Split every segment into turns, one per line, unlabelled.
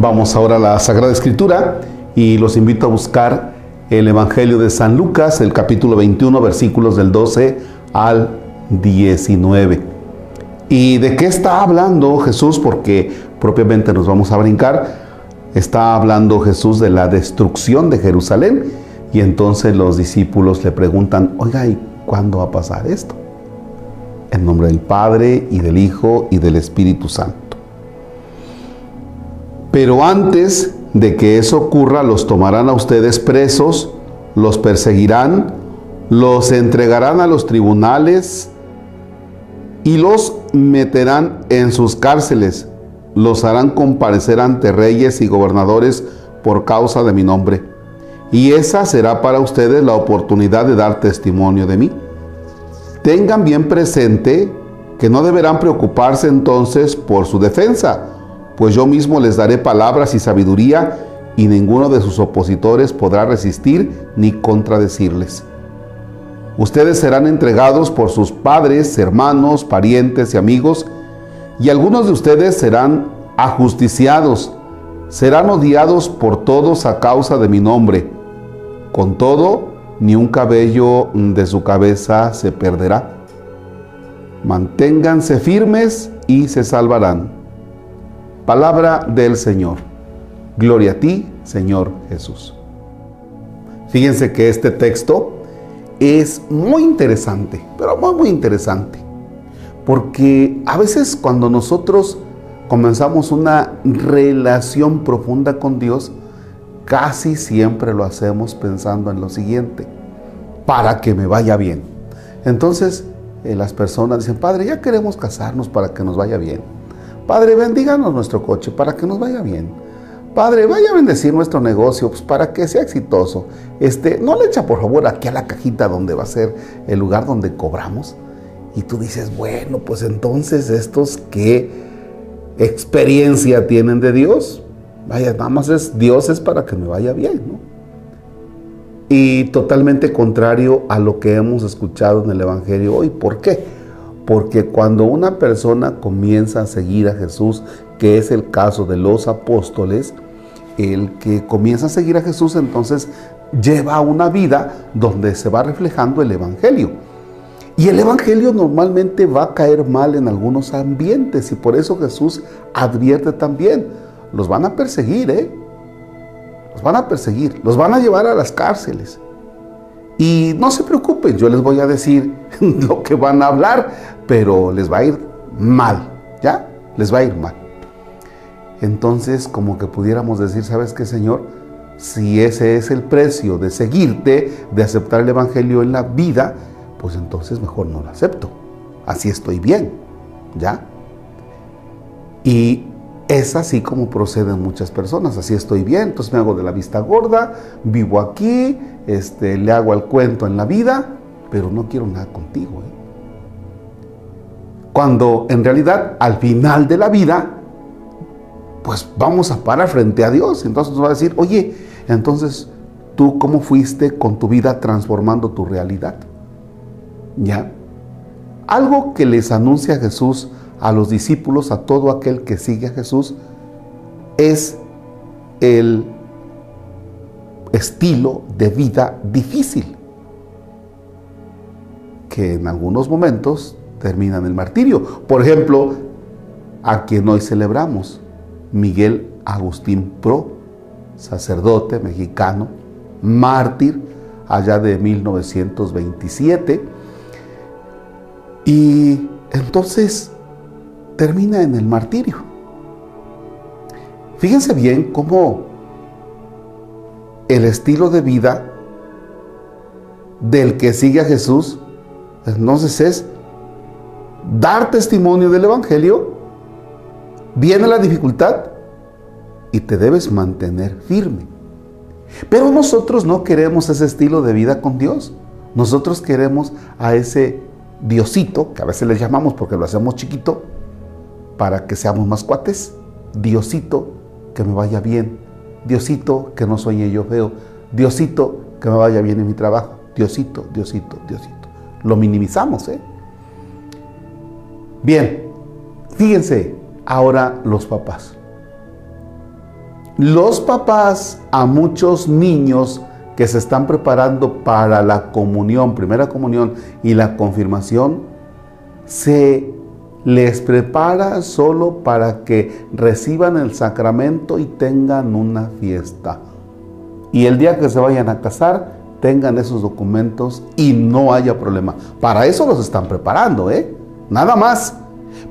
Vamos ahora a la Sagrada Escritura y los invito a buscar el Evangelio de San Lucas, el capítulo 21, versículos del 12 al 19. ¿Y de qué está hablando Jesús? Porque propiamente nos vamos a brincar. Está hablando Jesús de la destrucción de Jerusalén y entonces los discípulos le preguntan, oiga, ¿y cuándo va a pasar esto? En nombre del Padre y del Hijo y del Espíritu Santo. Pero antes de que eso ocurra, los tomarán a ustedes presos, los perseguirán, los entregarán a los tribunales y los meterán en sus cárceles. Los harán comparecer ante reyes y gobernadores por causa de mi nombre. Y esa será para ustedes la oportunidad de dar testimonio de mí. Tengan bien presente que no deberán preocuparse entonces por su defensa pues yo mismo les daré palabras y sabiduría, y ninguno de sus opositores podrá resistir ni contradecirles. Ustedes serán entregados por sus padres, hermanos, parientes y amigos, y algunos de ustedes serán ajusticiados, serán odiados por todos a causa de mi nombre. Con todo, ni un cabello de su cabeza se perderá. Manténganse firmes y se salvarán. Palabra del Señor. Gloria a ti, Señor Jesús. Fíjense que este texto es muy interesante, pero muy, muy interesante. Porque a veces cuando nosotros comenzamos una relación profunda con Dios, casi siempre lo hacemos pensando en lo siguiente, para que me vaya bien. Entonces eh, las personas dicen, Padre, ya queremos casarnos para que nos vaya bien. Padre, bendíganos nuestro coche para que nos vaya bien. Padre, vaya a bendecir nuestro negocio pues, para que sea exitoso. Este, no le echa por favor aquí a la cajita donde va a ser el lugar donde cobramos. Y tú dices, bueno, pues entonces estos qué experiencia tienen de Dios. Vaya, nada más es Dios es para que me vaya bien. Y totalmente contrario a lo que hemos escuchado en el Evangelio hoy. ¿Por qué? Porque cuando una persona comienza a seguir a Jesús, que es el caso de los apóstoles, el que comienza a seguir a Jesús entonces lleva una vida donde se va reflejando el Evangelio. Y el Evangelio normalmente va a caer mal en algunos ambientes y por eso Jesús advierte también, los van a perseguir, ¿eh? Los van a perseguir, los van a llevar a las cárceles. Y no se preocupen, yo les voy a decir lo que van a hablar, pero les va a ir mal, ¿ya? Les va a ir mal. Entonces, como que pudiéramos decir, ¿sabes qué, Señor? Si ese es el precio de seguirte, de aceptar el Evangelio en la vida, pues entonces mejor no lo acepto. Así estoy bien, ¿ya? Y es así como proceden muchas personas, así estoy bien, entonces me hago de la vista gorda, vivo aquí, este, le hago al cuento en la vida, pero no quiero nada contigo. ¿eh? Cuando en realidad al final de la vida, pues vamos a parar frente a Dios. Entonces nos va a decir, oye, entonces tú cómo fuiste con tu vida transformando tu realidad. ¿Ya? Algo que les anuncia Jesús a los discípulos, a todo aquel que sigue a Jesús, es el estilo de vida difícil, que en algunos momentos terminan el martirio. Por ejemplo, a quien hoy celebramos, Miguel Agustín Pro, sacerdote mexicano, mártir, allá de 1927. Y entonces termina en el martirio. Fíjense bien cómo el estilo de vida del que sigue a Jesús, entonces es dar testimonio del Evangelio, viene la dificultad y te debes mantener firme. Pero nosotros no queremos ese estilo de vida con Dios. Nosotros queremos a ese Diosito, que a veces le llamamos porque lo hacemos chiquito, para que seamos más cuates. Diosito, que me vaya bien. Diosito, que no sueñe yo feo. Diosito, que me vaya bien en mi trabajo. Diosito, Diosito, Diosito. Lo minimizamos, ¿eh? Bien, fíjense ahora los papás. los papás a muchos niños que se están preparando para la comunión, primera comunión y la confirmación, se les prepara solo para que reciban el sacramento y tengan una fiesta. Y el día que se vayan a casar, tengan esos documentos y no haya problema. Para eso los están preparando, ¿eh? Nada más.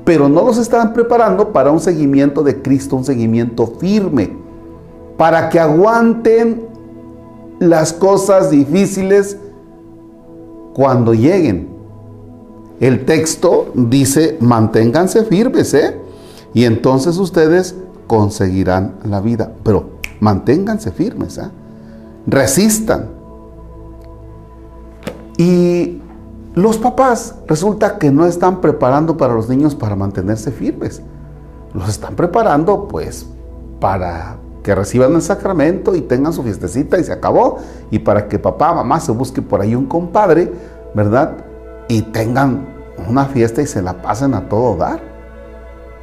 Pero no los están preparando para un seguimiento de Cristo, un seguimiento firme. Para que aguanten las cosas difíciles cuando lleguen. El texto dice, manténganse firmes, ¿eh? Y entonces ustedes conseguirán la vida. Pero manténganse firmes, ¿eh? Resistan. Y los papás resulta que no están preparando para los niños para mantenerse firmes. Los están preparando pues para que reciban el sacramento y tengan su fiestecita y se acabó. Y para que papá, mamá se busque por ahí un compadre, ¿verdad? Y tengan una fiesta y se la pasen a todo dar.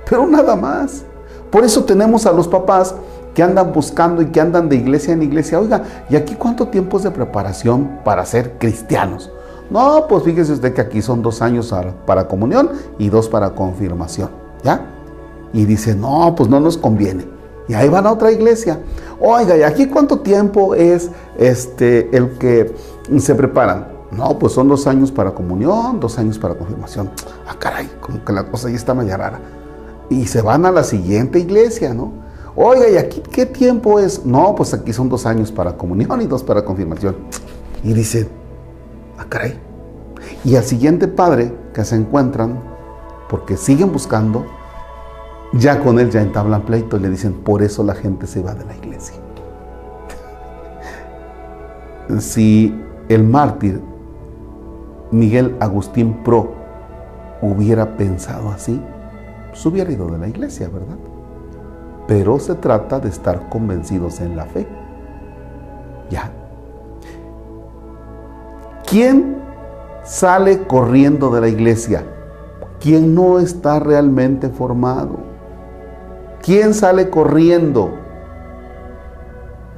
Pero nada más. Por eso tenemos a los papás que andan buscando y que andan de iglesia en iglesia. Oiga, ¿y aquí cuánto tiempo es de preparación para ser cristianos? No, pues fíjese usted que aquí son dos años para comunión y dos para confirmación. ¿Ya? Y dice, no, pues no nos conviene. Y ahí van a otra iglesia. Oiga, ¿y aquí cuánto tiempo es este, el que se preparan? No, pues son dos años para comunión, dos años para confirmación. Ah, caray, como que la cosa ahí está media rara. Y se van a la siguiente iglesia, ¿no? Oiga, ¿y aquí qué tiempo es? No, pues aquí son dos años para comunión y dos para confirmación. Y dice, ah, caray. Y al siguiente padre que se encuentran, porque siguen buscando, ya con él ya entablan pleito y le dicen, por eso la gente se va de la iglesia. si el mártir Miguel Agustín Pro hubiera pensado así, pues hubiera ido de la iglesia, ¿verdad? pero se trata de estar convencidos en la fe. ¿Ya? ¿Quién sale corriendo de la iglesia? ¿Quién no está realmente formado? ¿Quién sale corriendo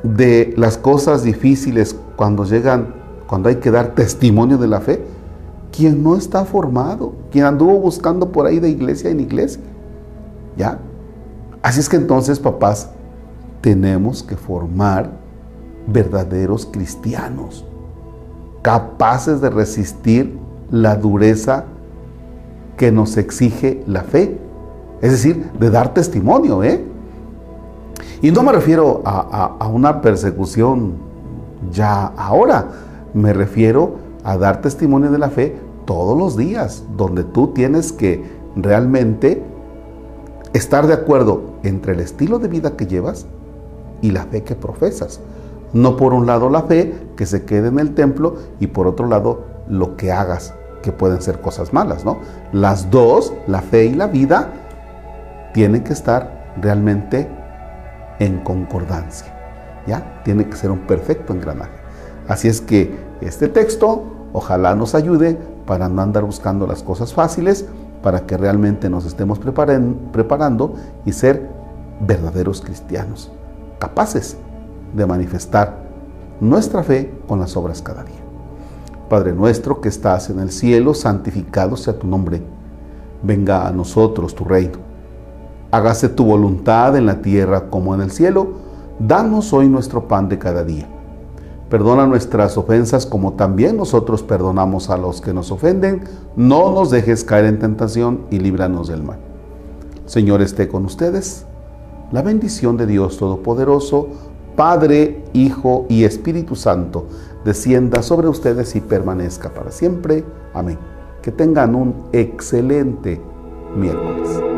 de las cosas difíciles cuando llegan, cuando hay que dar testimonio de la fe? ¿Quién no está formado? ¿Quién anduvo buscando por ahí de iglesia en iglesia? ¿Ya? Así es que entonces, papás, tenemos que formar verdaderos cristianos, capaces de resistir la dureza que nos exige la fe. Es decir, de dar testimonio, ¿eh? Y no me refiero a, a una persecución ya ahora, me refiero a dar testimonio de la fe todos los días, donde tú tienes que realmente estar de acuerdo entre el estilo de vida que llevas y la fe que profesas. No por un lado la fe que se quede en el templo y por otro lado lo que hagas, que pueden ser cosas malas, ¿no? Las dos, la fe y la vida, tienen que estar realmente en concordancia, ¿ya? Tiene que ser un perfecto engranaje. Así es que este texto ojalá nos ayude para no andar buscando las cosas fáciles, para que realmente nos estemos preparando y ser verdaderos cristianos, capaces de manifestar nuestra fe con las obras cada día. Padre nuestro que estás en el cielo, santificado sea tu nombre. Venga a nosotros tu reino. Hágase tu voluntad en la tierra como en el cielo. Danos hoy nuestro pan de cada día Perdona nuestras ofensas como también nosotros perdonamos a los que nos ofenden. No nos dejes caer en tentación y líbranos del mal. Señor esté con ustedes. La bendición de Dios Todopoderoso, Padre, Hijo y Espíritu Santo, descienda sobre ustedes y permanezca para siempre. Amén. Que tengan un excelente miércoles.